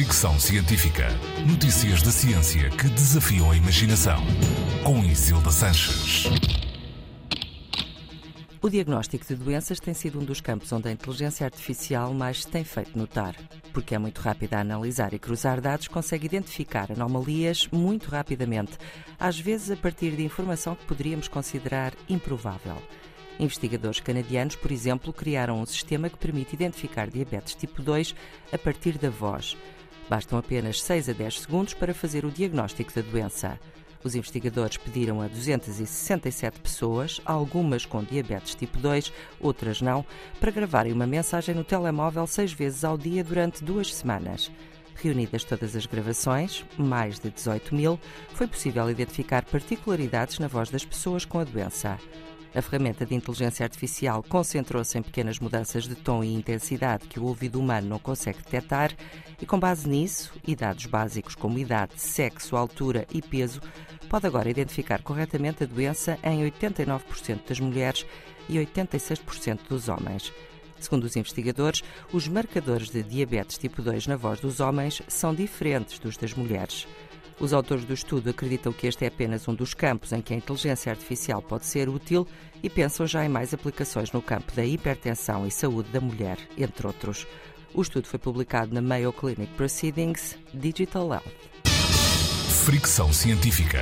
Fricção Científica. Notícias da ciência que desafiam a imaginação. Com Isilda Sanches. O diagnóstico de doenças tem sido um dos campos onde a inteligência artificial mais se tem feito notar. Porque é muito rápida a analisar e cruzar dados, consegue identificar anomalias muito rapidamente, às vezes a partir de informação que poderíamos considerar improvável. Investigadores canadianos, por exemplo, criaram um sistema que permite identificar diabetes tipo 2 a partir da voz. Bastam apenas 6 a 10 segundos para fazer o diagnóstico da doença. Os investigadores pediram a 267 pessoas, algumas com diabetes tipo 2, outras não, para gravarem uma mensagem no telemóvel seis vezes ao dia durante duas semanas. Reunidas todas as gravações, mais de 18 mil, foi possível identificar particularidades na voz das pessoas com a doença. A ferramenta de inteligência artificial concentrou-se em pequenas mudanças de tom e intensidade que o ouvido humano não consegue detectar e, com base nisso, e dados básicos como idade, sexo, altura e peso, pode agora identificar corretamente a doença em 89% das mulheres e 86% dos homens. Segundo os investigadores, os marcadores de diabetes tipo 2 na voz dos homens são diferentes dos das mulheres. Os autores do estudo acreditam que este é apenas um dos campos em que a inteligência artificial pode ser útil e pensam já em mais aplicações no campo da hipertensão e saúde da mulher, entre outros. O estudo foi publicado na Mayo Clinic Proceedings Digital Health. Fricção científica.